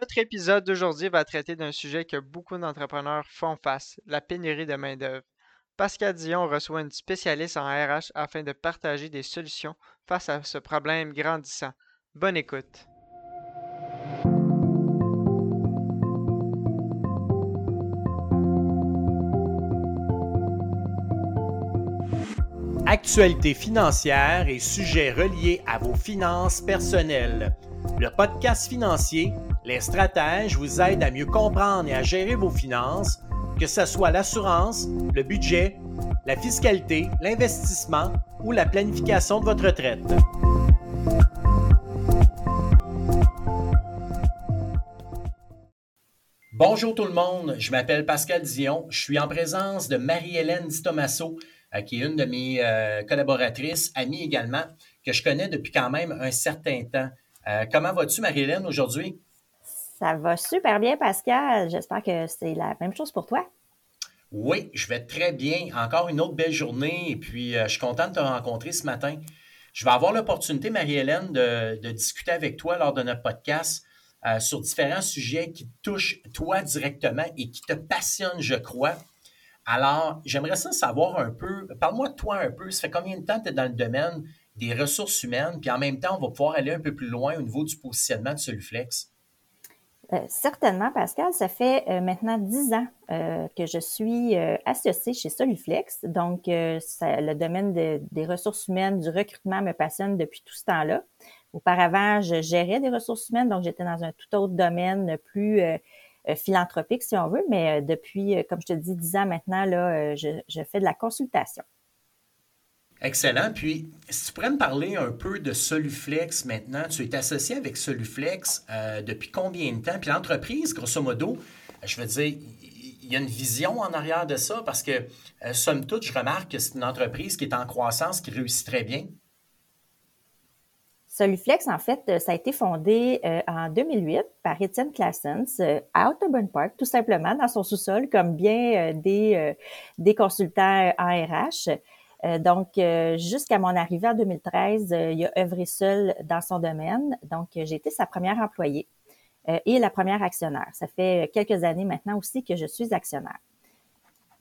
Notre épisode d'aujourd'hui va traiter d'un sujet que beaucoup d'entrepreneurs font face, la pénurie de main-d'œuvre. Pascal Dion reçoit une spécialiste en RH afin de partager des solutions face à ce problème grandissant. Bonne écoute. Actualité financière et sujets reliés à vos finances personnelles. Le podcast financier Les stratèges vous aident à mieux comprendre et à gérer vos finances, que ce soit l'assurance, le budget, la fiscalité, l'investissement ou la planification de votre retraite. Bonjour tout le monde, je m'appelle Pascal Dion, je suis en présence de Marie-Hélène Di Tomasso, euh, qui est une de mes euh, collaboratrices, amie également, que je connais depuis quand même un certain temps. Euh, comment vas-tu, Marie-Hélène, aujourd'hui? Ça va super bien, Pascal. J'espère que c'est la même chose pour toi. Oui, je vais très bien. Encore une autre belle journée et puis je suis content de te rencontrer ce matin. Je vais avoir l'opportunité, Marie-Hélène, de, discuter avec toi lors de notre podcast sur différents sujets qui touchent toi directement et qui te passionnent, je crois. Alors, j'aimerais ça savoir un peu, parle-moi de toi un peu, ça fait combien de temps tu es dans le domaine? Des ressources humaines, puis en même temps, on va pouvoir aller un peu plus loin au niveau du positionnement de Soluflex? Euh, certainement, Pascal. Ça fait euh, maintenant dix ans euh, que je suis associée chez Soluflex. Donc, le domaine des ressources humaines, du recrutement me passionne depuis tout ce temps-là. Auparavant, je gérais des ressources humaines, donc j'étais dans un tout autre domaine plus philanthropique, si on veut, mais depuis, comme je te dis, dix ans maintenant, là, je, fais de la consultation. Excellent. Puis, si tu pourrais me parler un peu de Soluflex maintenant, tu es associé avec Soluflex depuis combien de temps? Puis l'entreprise, grosso modo, je veux dire, il y a une vision en arrière de ça parce que, somme toute, je remarque que c'est une entreprise qui est en croissance, qui réussit très bien. Soluflex, en fait, euh, ça a été fondé euh, en 2008 par Étienne Classens euh, à Autobahn Park, tout simplement, dans son sous-sol, comme bien des, des consultants en RH. Donc, jusqu'à mon arrivée en 2013, il a œuvré seul dans son domaine. Donc, j'ai été sa première employée et la première actionnaire. Ça fait quelques années maintenant aussi que je suis actionnaire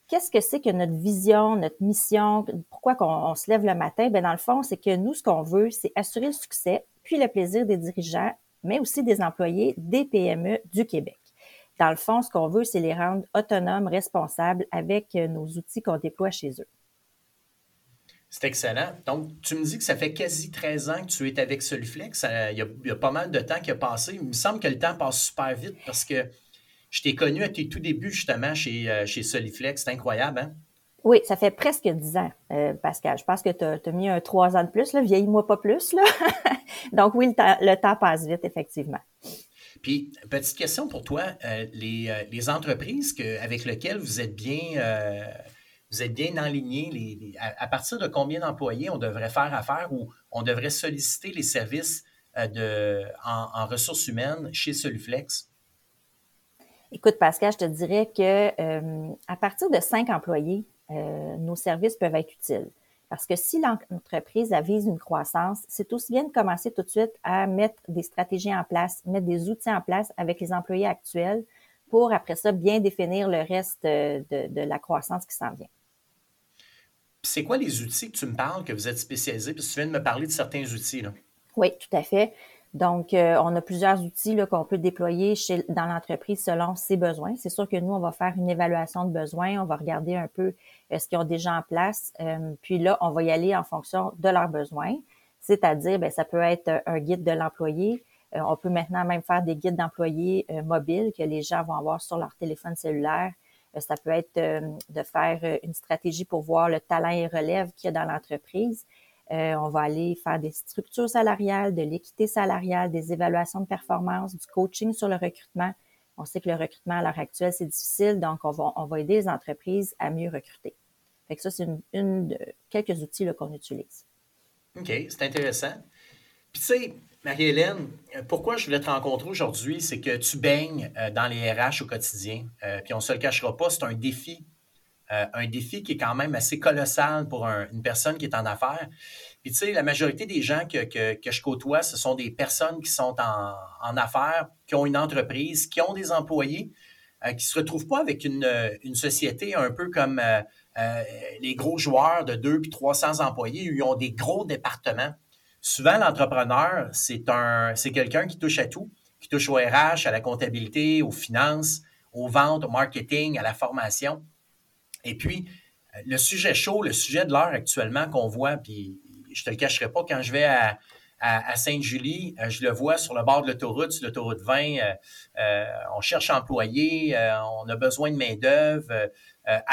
qu'est-ce que c'est que notre vision, notre mission, pourquoi on, se lève le matin? Ben dans le fond, c'est que nous, ce qu'on veut, c'est assurer le succès, puis le plaisir des dirigeants, mais aussi des employés des PME du Québec. Dans le fond, ce qu'on veut, c'est les rendre autonomes, responsables avec euh, nos outils qu'on déploie chez eux. C'est excellent. Donc, tu me dis que ça fait quasi 13 ans que tu es avec Soluflex. Il y, a, il y a pas mal de temps qui a passé. Il me semble que le temps passe super vite parce que je t'ai connu à tes tout débuts, justement, chez, euh, chez Soliflex. C'est incroyable, hein? Oui, ça fait presque dix ans, euh, Pascal. Je pense que tu as, mis un trois ans de plus. Vieillis-moi pas plus, là. Donc, oui, le temps, passe vite, effectivement. Puis, petite question pour toi. Euh, les, entreprises avec lesquelles vous êtes bien, vous êtes bien enlignés, à, partir de combien d'employés on devrait faire affaire ou on devrait solliciter les services de, en, ressources humaines chez Soluflex? Écoute, Pascal, je te dirais que euh, à partir de cinq employés, euh, nos services peuvent être utiles. Parce que si l'entreprise avise une croissance, c'est aussi bien de commencer tout de suite à mettre des stratégies en place, mettre des outils en place avec les employés actuels pour, après ça, bien définir le reste de, de la croissance qui s'en vient. C'est quoi les outils que tu me parles, que vous êtes spécialisés? Parce que tu viens de me parler de certains outils. Là. Oui, tout à fait. Donc, euh, on a plusieurs outils qu'on peut déployer chez, dans l'entreprise selon ses besoins. C'est sûr que nous, on va faire une évaluation de besoins, on va regarder un peu euh, ce qu'ils ont déjà en place, euh, puis là, on va y aller en fonction de leurs besoins. C'est-à-dire, ben, ça peut être un guide de l'employé. On peut maintenant même faire des guides d'employés mobiles que les gens vont avoir sur leur téléphone cellulaire. ça peut être de faire une stratégie pour voir le talent et relève qu'il y a dans l'entreprise. Euh, on va aller faire des structures salariales, de l'équité salariale, des évaluations de performance, du coaching sur le recrutement. On sait que le recrutement à l'heure actuelle, c'est difficile, donc on va, on va aider les entreprises à mieux recruter. Fait que ça, c'est une, de, quelques outils qu'on utilise. OK, c'est intéressant. Puis tu sais, Marie-Hélène, pourquoi je voulais te rencontrer aujourd'hui, c'est que tu baignes euh, dans les RH au quotidien. Euh, puis on ne se le cachera pas, c'est un défi euh, un défi qui est quand même assez colossal pour une personne qui est en affaires. Puis, tu sais, la majorité des gens que, que, je côtoie, ce sont des personnes qui sont en, en, affaires, qui ont une entreprise, qui ont des employés, qui ne se retrouvent pas avec une, une société un peu comme les gros joueurs de 2 puis 300 employés, où ils ont des gros départements. Souvent, l'entrepreneur, c'est un, c'est quelqu'un qui touche à tout, qui touche au RH, à la comptabilité, aux finances, aux ventes, au marketing, à la formation. Et puis, le sujet chaud, le sujet de l'heure actuellement qu'on voit, puis je te le cacherai pas, quand je vais à, à, Sainte-Julie, euh, je le vois sur le bord de l'autoroute, sur l'autoroute 20, euh, euh, on cherche employés, on a besoin de main-d'œuvre,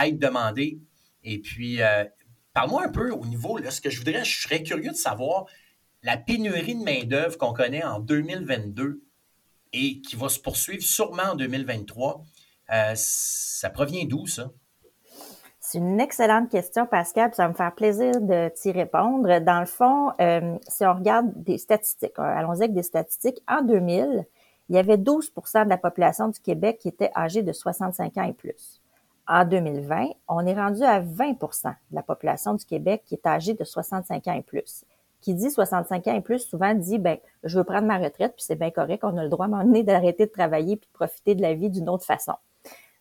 aide demandée. Et puis, parle-moi un peu au niveau, là, ce que je voudrais, je serais curieux de savoir la pénurie de main-d'œuvre qu'on connaît en 2022 et qui va se poursuivre sûrement en 2023, euh, ça provient d'où, ça? C'est une excellente question, Pascal, puis ça va me faire plaisir de t'y répondre. Dans le fond, euh, si on regarde des statistiques, euh, allons-y avec des statistiques, en 2000, il y avait 12% de la population du Québec qui était âgée de 65 ans et plus. En 2020, on est rendu à 20% de la population du Québec qui est âgée de 65 ans et plus qui dit 65 ans et plus souvent dit ben je veux prendre ma retraite puis c'est bien correct, on a le droit à un moment donné d'arrêter de travailler puis de profiter de la vie d'une autre façon.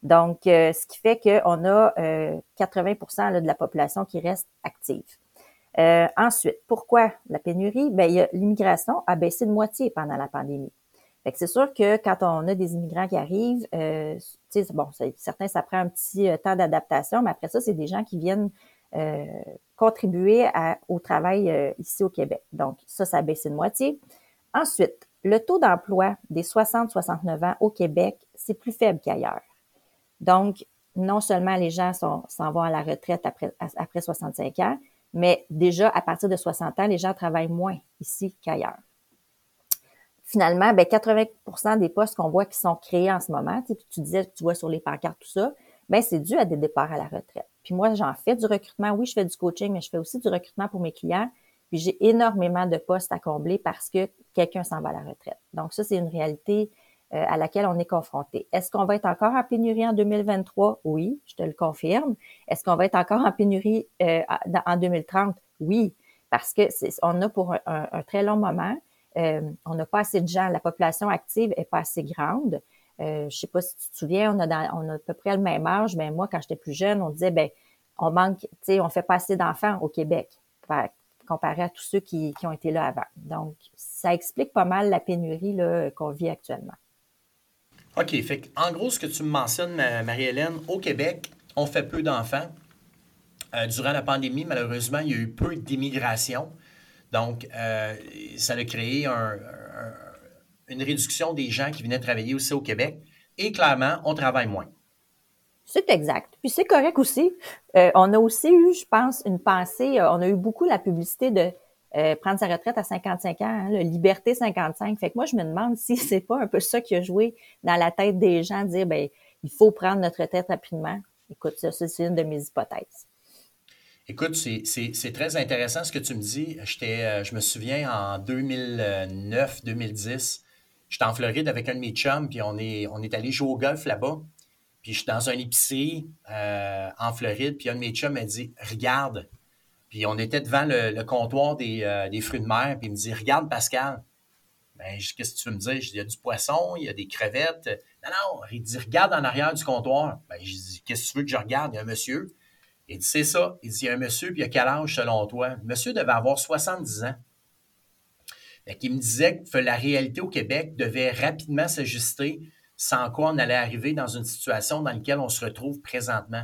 Donc euh, ce qui fait qu'on a 80% euh, de la population qui reste active. Euh, ensuite, pourquoi la pénurie? Ben l'immigration a baissé de moitié pendant la pandémie. c'est sûr que quand on a des immigrants qui arrivent, bon, certains ça prend un petit temps d'adaptation, mais après ça c'est des gens qui viennent euh, contribuer au travail euh, ici au Québec. Donc, ça, ça a baissé de moitié. Ensuite, le taux d'emploi des 60-69 ans au Québec, c'est plus faible qu'ailleurs. Donc, non seulement les gens s'en vont à la retraite après, après 65 ans, mais déjà, à partir de 60 ans, les gens travaillent moins ici qu'ailleurs. Finalement, ben 80% des postes qu'on voit qui sont créés en ce moment, tu, tu disais, tu vois sur les pancartes, tout ça, ben c'est dû à des départs à la retraite. Puis moi, j'en fais du recrutement. Oui, je fais du coaching, mais je fais aussi du recrutement pour mes clients. Puis j'ai énormément de postes à combler parce que quelqu'un s'en va à la retraite. Donc ça, c'est une réalité euh, à laquelle on est confronté. Est-ce qu'on va être encore en pénurie en 2023? Oui, je te le confirme. Est-ce qu'on va être encore en pénurie euh, en 2030? Oui, parce que on a pour un, très long moment, euh, on n'a pas assez de gens, la population active est pas assez grande. Euh, je sais pas si tu te souviens, on a, à peu près le même âge, mais moi, quand j'étais plus jeune, on disait, ben, on manque, tu sais, on fait pas assez d'enfants au Québec, comparé à tous ceux qui, qui, ont été là avant. Donc, ça explique pas mal la pénurie qu'on vit actuellement. OK. Fait en gros, ce que tu me mentionnes, Marie-Hélène, au Québec, on fait peu d'enfants. Euh, durant la pandémie, malheureusement, il y a eu peu d'immigration. Donc, euh, ça a créé un, une réduction des gens qui venaient travailler aussi au Québec. Et clairement, on travaille moins. C'est exact. Puis c'est correct aussi. Euh, on a aussi eu, je pense, une pensée, euh, on a eu beaucoup la publicité de euh, prendre sa retraite à 55 ans, hein, Liberté 55. Fait que moi, je me demande si c'est pas un peu ça qui a joué dans la tête des gens, de dire, ben, il faut prendre notre retraite rapidement. Écoute, ça, c'est une de mes hypothèses. Écoute, c'est très intéressant ce que tu me dis. je me souviens en 2009-2010, J'étais en Floride avec un de mes chums, puis on est, on est allé jouer au golf là-bas. Puis je suis dans un épicerie euh, en Floride, puis un de mes chums m'a dit Regarde. Puis on était devant le, comptoir euh, des, fruits de mer, puis il me dit Regarde, Pascal. Ben, qu'est-ce que tu veux me dire? Il y a du poisson, il y a des crevettes. Non, non, il dit Regarde en arrière du comptoir. Ben, je dis Qu'est-ce que tu veux que je regarde? Il y a un monsieur. Il dit C'est ça. Il dit Il y a un monsieur, puis il y a quel âge selon toi? Le monsieur devait avoir 70 ans qui me disait que la réalité au Québec devait rapidement s'ajuster, sans quoi on allait arriver dans une situation dans laquelle on se retrouve présentement.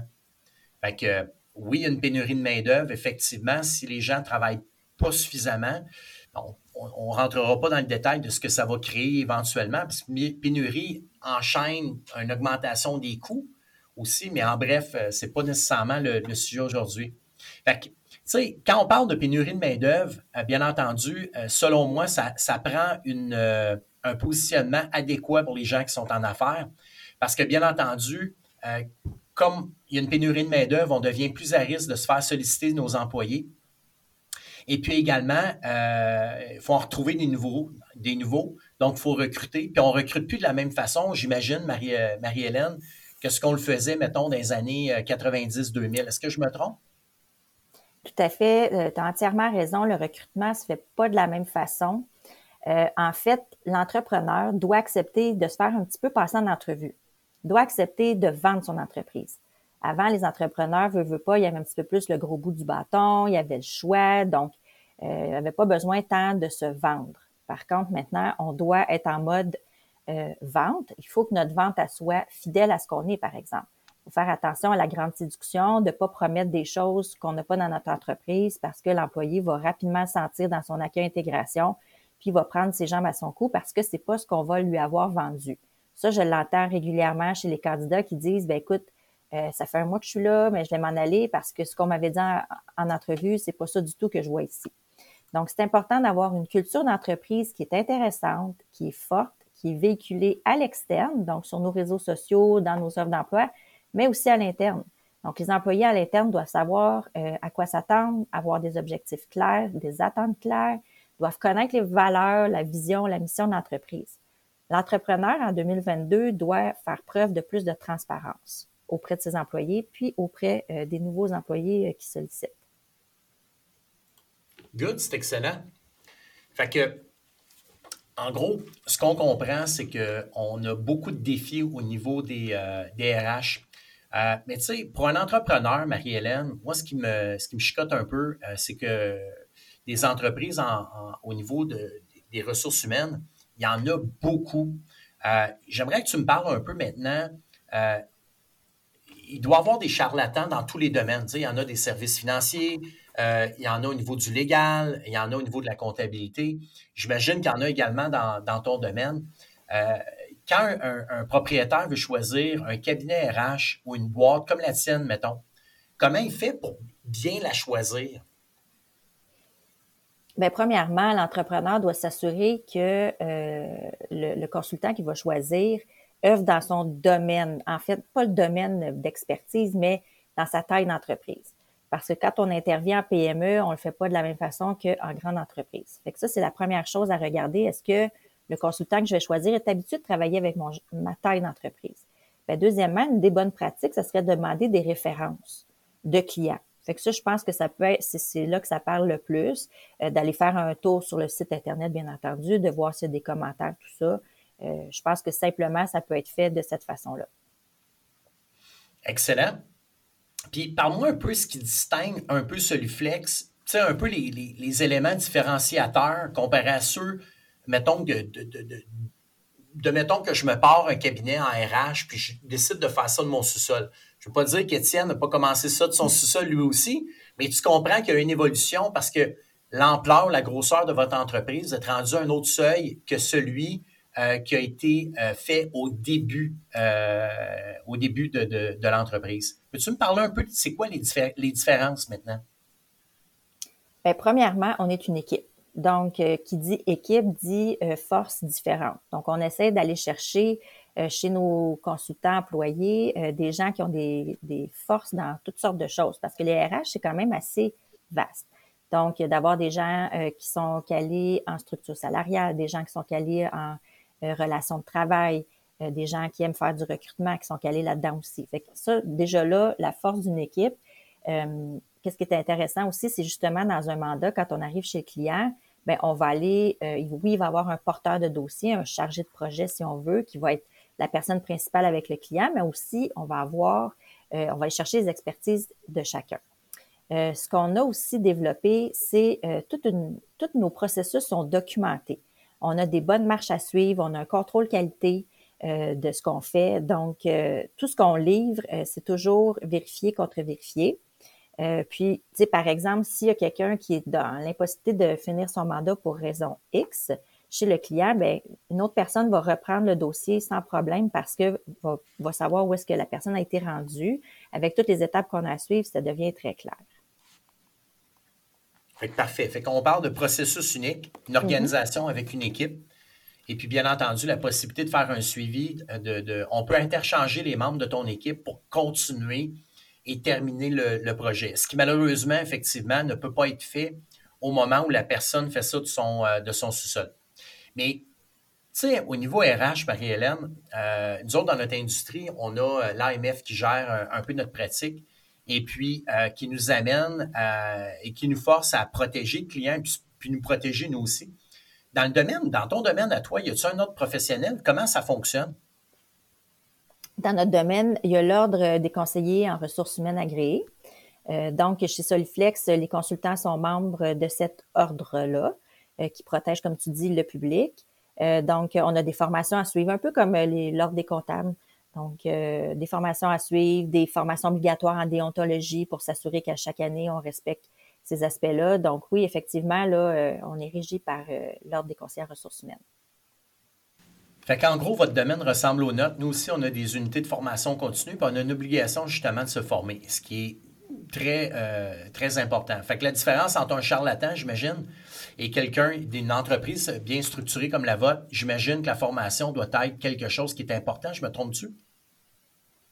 Fait que, oui, il y a une pénurie de main-d'œuvre, effectivement, si les gens ne travaillent pas suffisamment. on ne rentrera pas dans le détail de ce que ça va créer éventuellement, parce que pénurie enchaîne une augmentation des coûts aussi, mais en bref, euh, ce n'est pas nécessairement le, le sujet aujourd'hui. Fait que sais, quand on parle de pénurie de main-d'œuvre, euh, bien entendu, euh, selon moi, ça, prend euh, un positionnement adéquat pour les gens qui sont en affaires. Parce que, bien entendu, comme il y a une pénurie de main-d'œuvre, on devient plus à risque de se faire solliciter nos employés. Et puis également, il faut en retrouver des nouveaux, des nouveaux. Donc, il faut recruter. Puis on ne recrute plus de la même façon, j'imagine, Marie-Hélène, que ce qu'on le faisait, mettons, dans les années 90-2000. Est-ce que je me trompe? Tout à fait. Euh, tu as entièrement raison. Le recrutement se fait pas de la même façon. Euh, en fait, l'entrepreneur doit accepter de se faire un petit peu passer en entrevue, doit accepter de vendre son entreprise. Avant, les entrepreneurs, veut, veut pas, il y avait un petit peu plus le gros bout du bâton, il y avait le choix, donc euh, il n'y avait pas besoin tant de se vendre. Par contre, maintenant, on doit être en mode euh, vente. Il faut que notre vente soit fidèle à ce qu'on est, par exemple. Faut faire attention à la grande séduction, de ne pas promettre des choses qu'on n'a pas dans notre entreprise parce que l'employé va rapidement sentir dans son accueil intégration, puis va prendre ses jambes à son cou parce que c'est pas ce qu'on va lui avoir vendu. Ça, je l'entends régulièrement chez les candidats qui disent, ben écoute, euh, ça fait un mois que je suis là, mais je vais m'en aller parce que ce qu'on m'avait dit en, en entrevue, c'est pas ça du tout que je vois ici. Donc, c'est important d'avoir une culture d'entreprise qui est intéressante, qui est forte, qui est véhiculée à l'externe, donc sur nos réseaux sociaux, dans nos offres d'emploi, mais aussi à l'interne. Donc, les employés à l'interne doivent savoir euh, à quoi s'attendre, avoir des objectifs clairs, des attentes claires, doivent connaître les valeurs, la vision, la mission de l'entreprise. L'entrepreneur en 2022 doit faire preuve de plus de transparence auprès de ses employés, puis auprès euh, des nouveaux employés euh, qui sollicitent. Good, c'est excellent. Fait que, en gros, ce qu'on comprend, c'est qu'on a beaucoup de défis au niveau des, euh, RH. mais tu sais, pour un entrepreneur, Marie-Hélène, moi, ce qui me, ce qui me chicote un peu, c'est que des entreprises au niveau des ressources humaines, il y en a beaucoup. J'aimerais que tu me parles un peu maintenant il doit y avoir des charlatans dans tous les domaines. il y en a des services financiers, euh, il y en a au niveau du légal, il y en a au niveau de la comptabilité. J'imagine qu'il y en a également dans, ton domaine. Euh, quand un, propriétaire veut choisir un cabinet RH ou une boîte comme la tienne, mettons, comment il fait pour bien la choisir? Bien, premièrement, l'entrepreneur doit s'assurer que euh, le, consultant qu'il va choisir œuvre dans son domaine. En fait, pas le domaine d'expertise, mais dans sa taille d'entreprise. Parce que quand on intervient en PME, on le fait pas de la même façon qu'en grande entreprise. Fait ça, c'est la première chose à regarder. Est-ce que le consultant que je vais choisir est habitué de travailler avec ma taille d'entreprise? Bien, deuxièmement, une des bonnes pratiques, ce serait de demander des références de clients. Fait que ça, je pense que ça peut être, c'est là que ça parle le plus, euh, d'aller faire un tour sur le site Internet, bien entendu, de voir s'il y a des commentaires, tout ça. Euh, je pense que simplement, ça peut être fait de cette façon-là. Excellent. Puis parle-moi un peu ce qui distingue un peu Soluflex, tu sais, un peu les, éléments différenciateurs comparés à ceux, mettons, de, de, mettons que je me pars un cabinet en RH, puis je décide de faire ça de mon sous-sol. Je ne veux pas dire qu'Étienne n'a pas commencé ça de son sous-sol lui aussi, mais tu comprends qu'il y a une évolution parce que l'ampleur, la grosseur de votre entreprise est rendue à un autre seuil que celui euh, qui a été euh, fait au début, euh, au début de, l'entreprise. Peux-tu me parler un peu de c'est quoi les, différences maintenant? Bien, premièrement, on est une équipe. Donc, qui dit équipe dit force différente. Donc, on essaie d'aller chercher chez nos consultants employés des gens qui ont des, des, forces dans toutes sortes de choses parce que les RH, c'est quand même assez vaste. Donc, d'avoir des gens qui sont calés en structure salariale, des gens qui sont calés en relations de travail, euh, des gens qui aiment faire du recrutement, qui sont calés là-dedans aussi. Fait que ça, déjà là, la force d'une équipe. Euh, qu'est-ce qui est intéressant aussi, c'est justement dans un mandat, quand on arrive chez le client, ben on va aller, oui, il va avoir un porteur de dossier, un chargé de projet si on veut, qui va être la personne principale avec le client, mais aussi on va avoir, on va aller chercher les expertises de chacun. ce qu'on a aussi développé, c'est tous nos processus sont documentés on a des bonnes marches à suivre, on a un contrôle qualité euh, de ce qu'on fait. Donc, euh, tout ce qu'on livre, euh, c'est toujours vérifié contre vérifié. puis, tu sais, par exemple, s'il y a quelqu'un qui est dans l'impossibilité de finir son mandat pour raison X, chez le client, ben, une autre personne va reprendre le dossier sans problème parce que va, va savoir où est-ce que la personne a été rendue. Avec toutes les étapes qu'on a à suivre, ça devient très clair. Fait parfait. Fait qu'on parle de processus unique, une mhm. organisation avec une équipe. Et puis, bien entendu, la possibilité de faire un suivi. De, on peut interchanger les membres de ton équipe pour continuer et terminer le, projet. Ce qui, malheureusement, effectivement, ne peut pas être fait au moment où la personne fait ça de son, euh, de son sous-sol. Mais, tu sais, au niveau RH, Marie-Hélène, euh, nous autres, dans notre industrie, on a euh, l'AMF qui gère un, peu notre pratique. Et puis qui nous amène et qui nous force à protéger le client et puis, nous protéger nous aussi. Dans le domaine, dans ton domaine à toi, y a-t-il un autre professionnel? Comment ça fonctionne? Dans notre domaine, il y a l'Ordre des conseillers en ressources humaines agréés. donc, chez Soliflex, les consultants sont membres de cet ordre-là qui protège, comme tu dis, le public. Euh, donc, on a des formations à suivre, un peu comme euh, l'ordre des comptables. Donc, euh, des formations à suivre, des formations obligatoires en déontologie pour s'assurer qu'à chaque année, on respecte ces aspects-là. Donc, oui, effectivement, là, on est régi par l'Ordre des conseillers ressources humaines. Fait qu'en gros, votre domaine ressemble aux nôtres. Nous aussi, on a des unités de formation continue, puis on a une obligation justement de se former, ce qui est très, très important. Fait que la différence entre un charlatan, j'imagine, et quelqu'un d'une entreprise bien structurée comme la vôtre, j'imagine que la formation doit être quelque chose qui est important. Je me trompe-tu?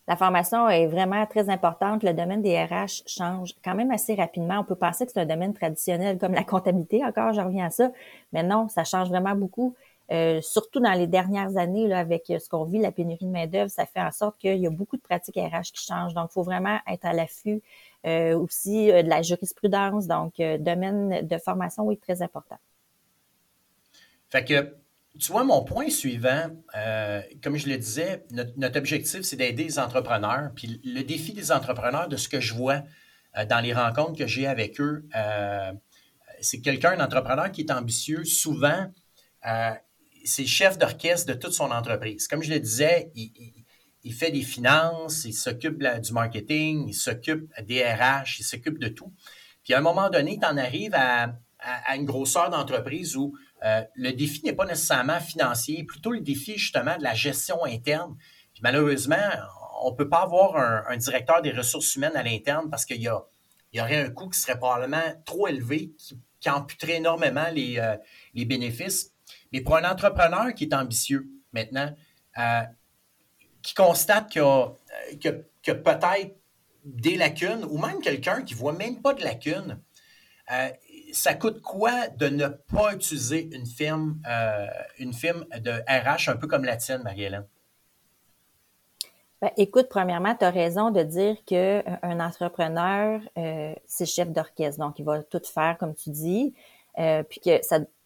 La formation est vraiment très importante. Le domaine des RH change quand même assez rapidement. On peut penser que c'est un domaine traditionnel comme la comptabilité, encore, je reviens à ça. Mais non, ça change vraiment beaucoup. Euh, surtout dans les dernières années, avec ce qu'on vit, la pénurie de main-d'œuvre, ça fait en sorte qu'il y a beaucoup de pratiques RH qui changent. Donc, il faut vraiment être à l'affût aussi euh, de la jurisprudence. Donc, euh, domaine de formation, oui, très important. Fait que, tu vois, mon point suivant, comme je le disais, notre, objectif, c'est d'aider les entrepreneurs. Puis le défi des entrepreneurs, de ce que je vois dans les rencontres que j'ai avec eux, c'est quelqu'un, un entrepreneur qui est ambitieux, souvent, c'est chef d'orchestre de toute son entreprise. Comme je le disais, il, il fait des finances, il s'occupe du marketing, il s'occupe des RH, il s'occupe de tout. Puis à un moment donné, tu en arrives à, une grosseur d'entreprise où euh, le défi n'est pas nécessairement financier, plutôt le défi justement de la gestion interne. Puis malheureusement, on ne peut pas avoir un, directeur des ressources humaines à l'interne parce qu'il y, y, aurait un coût qui serait probablement trop élevé, qui, amputerait énormément les, euh, les, bénéfices. Mais pour un entrepreneur qui est ambitieux maintenant, euh, qui constate qu'il y a, peut-être des lacunes, ou même quelqu'un qui ne voit même pas de lacunes, euh, ça coûte quoi de ne pas utiliser une firme, euh, une firme de RH un peu comme la tienne, Marie-Hélène? Ben, écoute, premièrement, tu as raison de dire qu'un euh, entrepreneur, c'est chef d'orchestre, donc il va tout faire, comme tu dis, puis que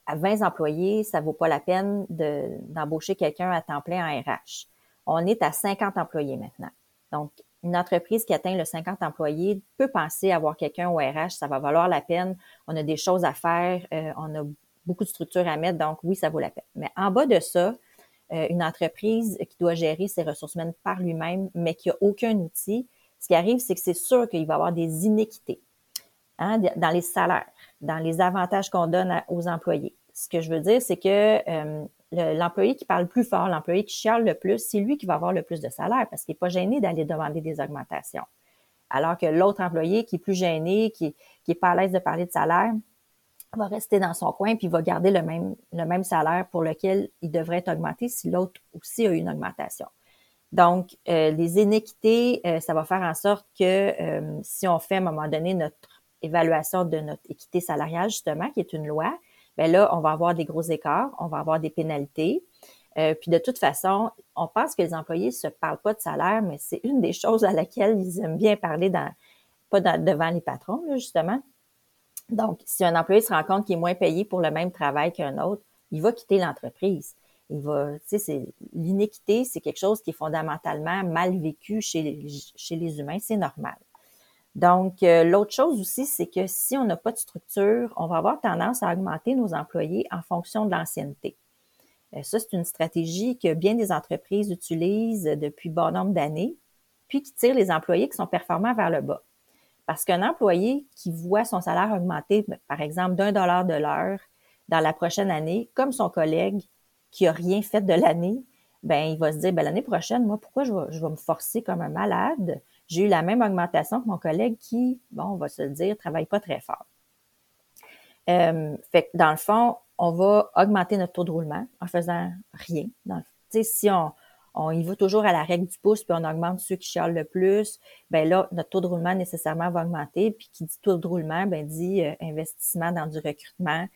à 20 employés, ça ne vaut pas la peine d'embaucher quelqu'un à temps plein en RH. On est à 50 employés maintenant. Donc, une entreprise qui atteint le 50 employés peut penser avoir quelqu'un au RH, ça va valoir la peine. On a des choses à faire, euh, on a beaucoup de structures à mettre, donc oui, ça vaut la peine. Mais en bas de ça, euh, une entreprise qui doit gérer ses ressources humaines par lui-même, mais qui n'a aucun outil, ce qui arrive, c'est que c'est sûr qu'il va y avoir des inéquités hein, dans les salaires, dans les avantages qu'on donne aux employés. Ce que je veux dire, c'est que euh, l'employé qui parle plus fort, l'employé qui chiale le plus, c'est lui qui va avoir le plus de salaire parce qu'il n'est pas gêné d'aller demander des augmentations. Alors que l'autre employé qui est plus gêné, qui n'est pas à l'aise de parler de salaire, va rester dans son coin puis va garder le même, le même salaire pour lequel il devrait être augmenté si l'autre aussi a une augmentation. Donc, euh, les inéquités, euh, ça va faire en sorte que euh, si on fait à un moment donné notre évaluation de notre équité salariale, justement, qui est une loi, ben là, on va avoir des gros écarts, on va avoir des pénalités. Euh, puis de toute façon, on pense que les employés se parlent pas de salaire, mais c'est une des choses à laquelle ils aiment bien parler dans, pas devant les patrons, justement. Donc, si un employé se rend compte qu'il est moins payé pour le même travail qu'un autre, il va quitter l'entreprise. Il va, tu sais, l'inéquité, c'est quelque chose qui est fondamentalement mal vécu chez, chez les humains, c'est normal. Donc, euh, l'autre chose aussi, c'est que si on n'a pas de structure, on va avoir tendance à augmenter nos employés en fonction de l'ancienneté. Euh, ça, c'est une stratégie que bien des entreprises utilisent depuis bon nombre d'années, puis qui tire les employés qui sont performants vers le bas. Parce qu'un employé qui voit son salaire augmenter, ben, par exemple, d'un dollar de l'heure dans la prochaine année, comme son collègue qui a rien fait de l'année, ben il va se dire, ben, l'année prochaine, moi, pourquoi je vais me forcer comme un malade? J'ai eu la même augmentation que mon collègue qui, bon, on va se le dire, travaille pas très fort. Euh, fait que dans le fond, on va augmenter notre taux de roulement en faisant rien. Dans si on, on y va toujours à la règle du pouce, puis on augmente ceux qui chialent le plus, ben là, notre taux de roulement nécessairement va augmenter. Puis qui dit taux de roulement, ben dit euh, investissement dans du recrutement.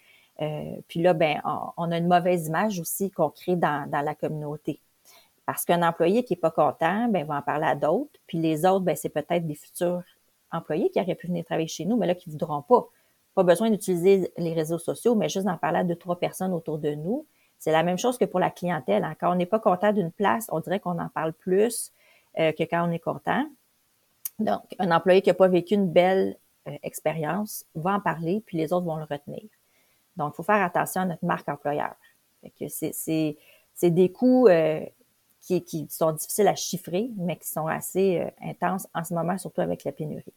Euh, puis là, ben, on, a une mauvaise image aussi qu'on crée dans, dans la communauté. Parce qu'un employé qui est pas content, ben, va en parler à d'autres. Puis les autres, ben, c'est peut-être des futurs employés qui auraient pu venir travailler chez nous, mais là, qui ne voudront pas. Pas besoin d'utiliser les réseaux sociaux, mais juste d'en parler à deux, trois personnes autour de nous. C'est la même chose que pour la clientèle. Hein. Quand on n'est pas content d'une place, on dirait qu'on en parle plus euh, que quand on est content. Donc, un employé qui n'a pas vécu une belle euh, expérience va en parler, puis les autres vont le retenir. Donc, il faut faire attention à notre marque employeur. c'est, des coûts euh, qui, sont difficiles à chiffrer, mais qui sont assez intenses en ce moment, surtout avec la pénurie.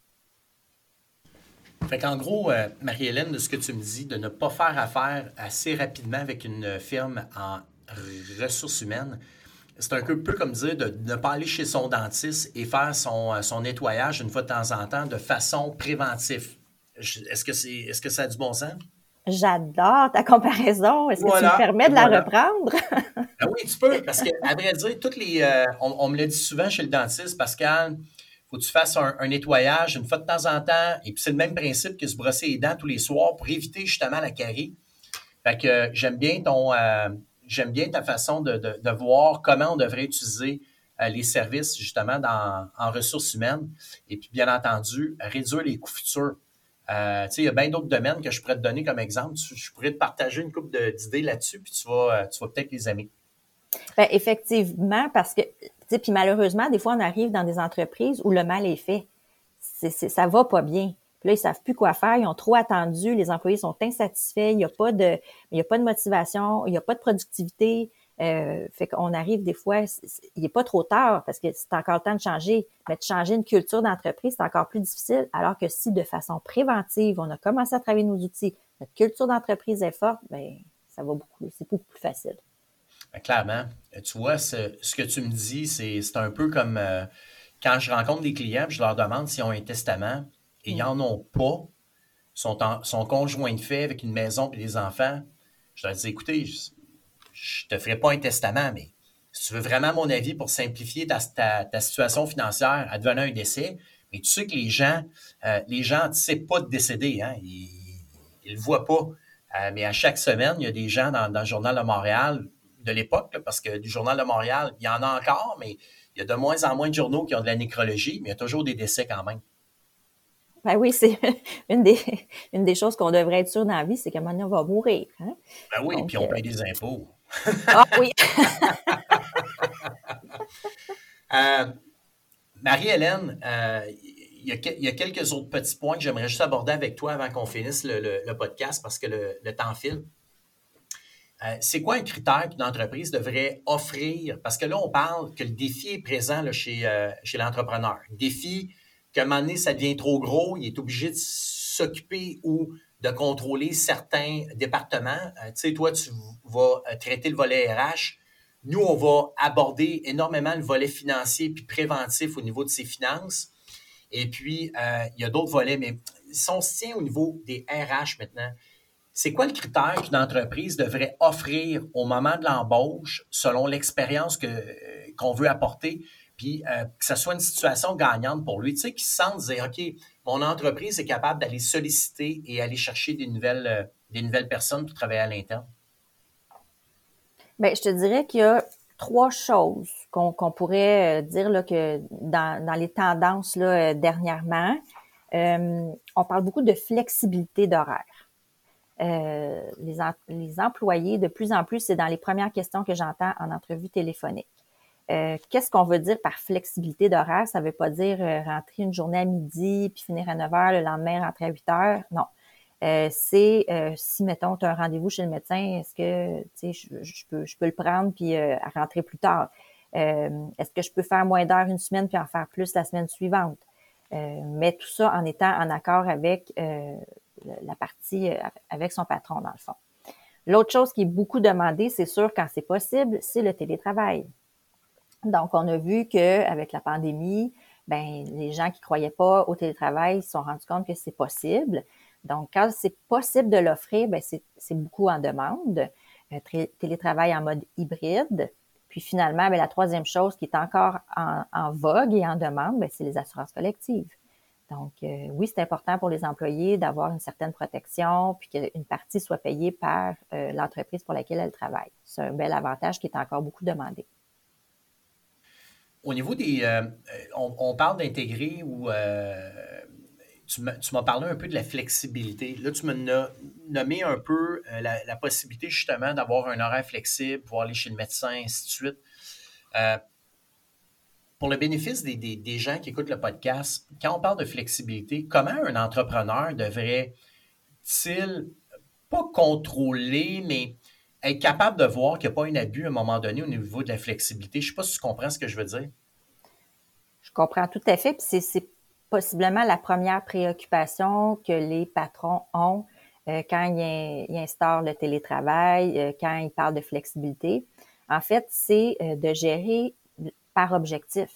Fait qu'en gros, Marie-Hélène, de ce que tu me dis, de ne pas faire affaire assez rapidement avec une firme en ressources humaines, c'est un peu, comme dire de ne pas aller chez son dentiste et faire son, euh, son nettoyage une fois de temps en temps de façon préventive. Est-ce que, c'est, est-ce que ça a du bon sens? J'adore ta comparaison. Est-ce que tu me permets de la reprendre? Ah oui, tu peux, parce qu'à vrai dire, toutes les, euh, on, me le dit souvent chez le dentiste, Pascal, faut que tu fasses un, nettoyage une fois de temps en temps. Et puis, c'est le même principe que se brosser les dents tous les soirs pour éviter justement la carie. Fait que euh, j'aime bien ton, j'aime bien ta façon de, voir comment on devrait utiliser euh, les services justement dans, en ressources humaines et puis bien entendu réduire les coûts futurs. Euh, il y a bien d'autres domaines que je pourrais te donner comme exemple. Je pourrais te partager une couple d'idées là-dessus, puis tu vas, euh, tu vas peut-être les aimer. Bien, effectivement, parce que, puis malheureusement, des fois, on arrive dans des entreprises où le mal est fait. C'est, c'est, ça va pas bien. Puis là, ils savent plus quoi faire, ils ont trop attendu, les employés sont insatisfaits, il n'y a a pas de motivation, il n'y a pas de productivité. Euh, fait qu'on arrive des fois, il n'est pas trop tard parce que c'est encore le temps de changer, mais de changer une culture d'entreprise, c'est encore plus difficile. Alors que si de façon préventive, on a commencé à travailler nos outils, notre culture d'entreprise est forte, ben ça va beaucoup, c'est beaucoup plus facile. Ben, clairement, tu vois, ce, ce, que tu me dis, c'est un peu comme euh, quand je rencontre des clients, je leur demande s'ils ont un testament et ils n'en ont pas, sont, sont conjoints de fait avec une maison et des enfants, je leur dis écoutez, je ne te ferai pas un testament, mais si tu veux vraiment mon avis pour simplifier ta, ta, situation financière, advenant un décès, mais tu sais que les gens, euh, les gens n'anticipent pas de décéder, hein, ils ne le voient pas. Euh, mais à chaque semaine, il y a des gens dans, dans le Journal de Montréal de l'époque, parce que du Journal de Montréal, il y en a encore, mais il y a de moins en moins de journaux qui ont de la nécrologie, mais il y a toujours des décès quand même. Ben oui, c'est une des, une des choses qu'on devrait être sûr dans la vie, c'est qu'à un moment donné, on va mourir. Hein? Ben oui, puis on euh, paye des impôts. Ah oui! Euh, Marie-Hélène, euh, il, y a, quelques autres petits points que j'aimerais juste aborder avec toi avant qu'on finisse le, podcast parce que le, temps file. c'est quoi un critère qu'une entreprise devrait offrir? Parce que là, on parle que le défi est présent chez, chez l'entrepreneur. Défi qu'à un moment donné, ça devient trop gros, il est obligé de s'occuper ou de contrôler certains départements. Euh, tu sais, toi, tu vas euh, traiter le volet RH. Nous, on va aborder énormément le volet financier puis préventif au niveau de ses finances. Et puis, euh, il y a d'autres volets, mais si on se tient au niveau des RH maintenant, c'est quoi le critère qu'une entreprise devrait offrir au moment de l'embauche selon l'expérience qu'on veut apporter? puis que ce soit une situation gagnante pour lui, tu sais, qu'il se sente dire, OK, mon entreprise est capable d'aller solliciter et aller chercher des nouvelles, euh, des nouvelles personnes pour travailler à l'interne? Bien, je te dirais qu'il y a trois choses qu'on pourrait euh, dire que dans, les tendances là, dernièrement. on parle beaucoup de flexibilité d'horaire. les, les employés, de plus en plus, c'est dans les premières questions que j'entends en entrevue téléphonique. Euh, qu'est-ce qu'on veut dire par flexibilité d'horaire? Ça ne veut pas dire euh, rentrer une journée à midi puis finir à 9 heures, le lendemain rentrer à 8 heures. Non. Euh, c'est si, mettons, tu as un rendez-vous chez le médecin, est-ce que je, je, peux, je peux le prendre puis rentrer plus tard? est-ce que je peux faire moins d'heures une semaine puis en faire plus la semaine suivante? mais tout ça en étant en accord avec la partie, avec son patron, dans le fond. L'autre chose qui est beaucoup demandée, c'est sûr, quand c'est possible, c'est le télétravail. Donc, on a vu qu'avec la pandémie, ben, les gens qui croyaient pas au télétravail se sont rendus compte que c'est possible. Donc, quand c'est possible de l'offrir, ben, c'est beaucoup en demande. Euh, télétravail en mode hybride. Puis finalement, ben, la troisième chose qui est encore en, vogue et en demande, ben, c'est les assurances collectives. Donc, euh, oui, c'est important pour les employés d'avoir une certaine protection, puis qu'une partie soit payée par euh, l'entreprise pour laquelle elle travaille. C'est un bel avantage qui est encore beaucoup demandé au niveau des. Euh, on, parle d'intégrer ou euh, tu m'as parlé un peu de la flexibilité. Là, tu m'as nommé un peu euh, la, possibilité justement d'avoir un horaire flexible, pouvoir aller chez le médecin, ainsi de suite. Euh, pour le bénéfice des, gens qui écoutent le podcast, quand on parle de flexibilité, comment un entrepreneur devrait-il pas contrôler, mais être capable de voir qu'il n'y a pas un abus à un moment donné au niveau de la flexibilité? Je ne sais pas si tu comprends ce que je veux dire. Je comprends tout à fait. Puis c'est possiblement la première préoccupation que les patrons ont euh, quand ils, instaurent le télétravail, euh, quand ils parlent de flexibilité. En fait, c'est euh, de gérer par objectif.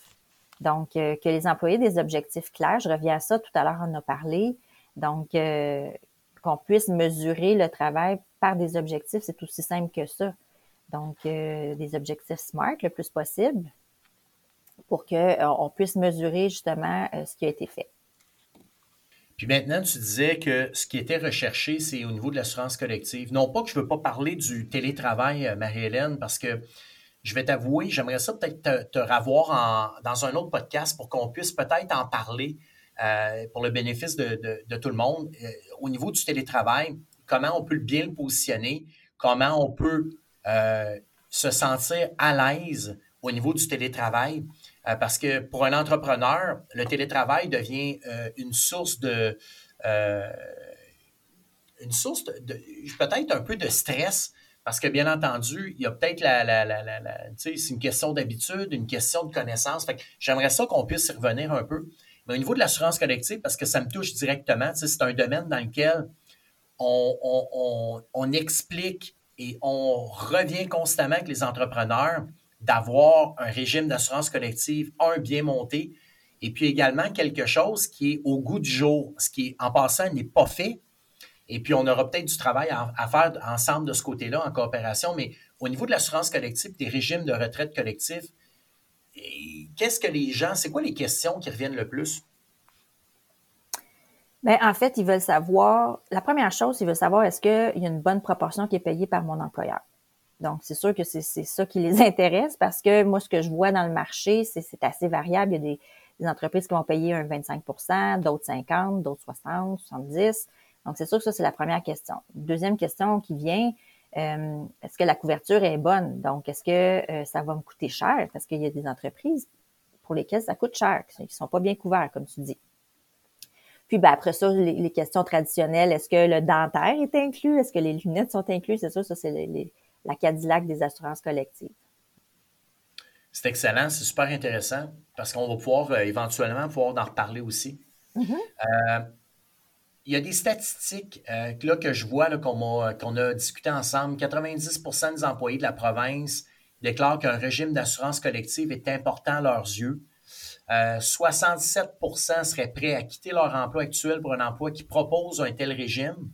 Donc, que les employés aient des objectifs clairs. Je reviens à ça, tout à l'heure, on en a parlé. Donc, qu'on puisse mesurer le travail par des objectifs, c'est aussi simple que ça. Donc, des objectifs SMART le plus possible, pour qu'on euh, puisse mesurer justement euh, ce qui a été fait. Puis maintenant, tu disais que ce qui était recherché, c'est au niveau de l'assurance collective. Non pas que je ne veux pas parler du télétravail, euh, Marie-Hélène, parce que je vais t'avouer, j'aimerais ça peut-être te, revoir dans un autre podcast pour qu'on puisse peut-être en parler pour le bénéfice de, tout le monde. au niveau du télétravail, comment on peut bien le positionner, comment on peut se sentir à l'aise au niveau du télétravail? Euh, parce que pour un entrepreneur, le télétravail devient euh, une source de euh, une source de, peut-être un peu de stress. Parce que, bien entendu, il y a peut-être la c'est une question d'habitude, une question de connaissance. Fait j'aimerais ça qu'on puisse y revenir un peu. Mais au niveau de l'assurance collective, parce que ça me touche directement, c'est un domaine dans lequel on, explique et on revient constamment avec les entrepreneurs d'avoir un régime d'assurance collective, un, bien monté, et puis également quelque chose qui est au goût du jour, ce qui, en passant, n'est pas fait. Et puis, on aura peut-être du travail à, faire ensemble de ce côté-là, en coopération, mais au niveau de l'assurance collective, des régimes de retraite collectif, qu'est-ce que les gens, c'est quoi les questions qui reviennent le plus? Bien, en fait, ils veulent savoir, la première chose, ils veulent savoir est-ce qu'il y a une bonne proportion qui est payée par mon employeur? Donc, c'est sûr que c'est ça qui les intéresse parce que moi, ce que je vois dans le marché, c'est assez variable. Il y a des, entreprises qui vont payer un 25% d'autres 50%, d'autres 60%, 70. Donc, c'est sûr que ça, c'est la première question. Deuxième question qui vient, euh, est-ce que la couverture est bonne? Donc, est-ce que euh, ça va me coûter cher? Parce qu'il y a des entreprises pour lesquelles ça coûte cher, qui ne sont pas bien couverts, comme tu dis. Puis ben, après ça, les, questions traditionnelles, est-ce que le dentaire est inclus? Est-ce que les lunettes sont incluses? C'est ça, ça, c'est les, la Cadillac des assurances collectives. C'est excellent, c'est super intéressant parce qu'on va pouvoir euh, éventuellement pouvoir en reparler aussi. Mm-hmm. Il y a des statistiques euh, là, que je vois qu'on a, discuté ensemble. 90% des employés de la province déclarent qu'un régime d'assurance collective est important à leurs yeux. 67% seraient prêts à quitter leur emploi actuel pour un emploi qui propose un tel régime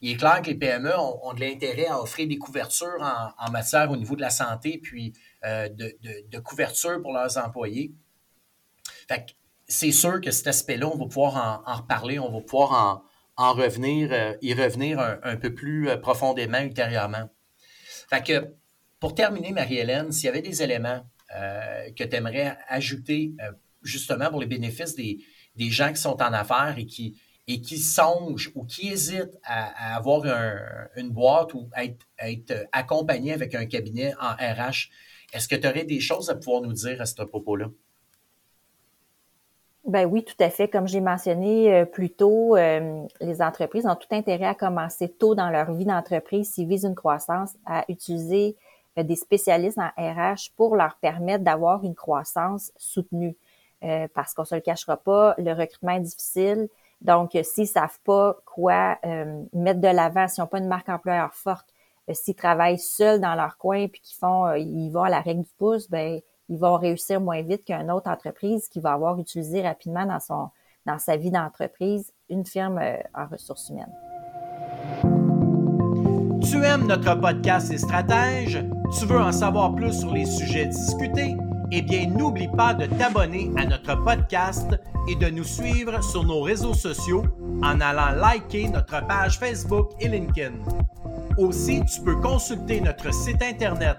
il est clair que les PME ont, de l'intérêt à offrir des couvertures en, matière au niveau de la santé, puis euh, de, couverture pour leurs employés. Fait c'est sûr que cet aspect-là, on va pouvoir en, reparler, on va pouvoir en, revenir, euh, y revenir un, peu plus euh, profondément ultérieurement. Fait que, pour terminer, Marie-Hélène, s'il y avait des éléments que tu aimerais ajouter justement pour les bénéfices des, gens qui sont en affaires et qui, et qui songent ou qui hésitent à, avoir une boîte ou à être, accompagné avec un cabinet en RH, est-ce que tu aurais des choses à pouvoir nous dire à ce propos-là? Ben oui, tout à fait. Comme j'ai mentionné euh, plus tôt, euh, les entreprises ont tout intérêt à commencer tôt dans leur vie d'entreprise s'ils visent une croissance à utiliser euh, des spécialistes en RH pour leur permettre d'avoir une croissance soutenue. parce qu'on se le cachera pas, le recrutement est difficile. Donc, s'ils savent pas quoi mettre de l'avant, s'ils n'ont pas une marque employeur forte, s'ils travaillent seuls dans leur coin puis qu'ils font, ils vont à la règle du pouce, ben ils vont réussir moins vite qu'une autre entreprise qui va avoir utilisé rapidement dans son dans sa vie d'entreprise une firme en ressources humaines. Tu aimes notre podcast et stratèges? Tu veux en savoir plus sur les sujets discutés? Eh bien, n'oublie pas de t'abonner à notre podcast et de nous suivre sur nos réseaux sociaux en allant liker notre page Facebook et LinkedIn. Aussi, tu peux consulter notre site internet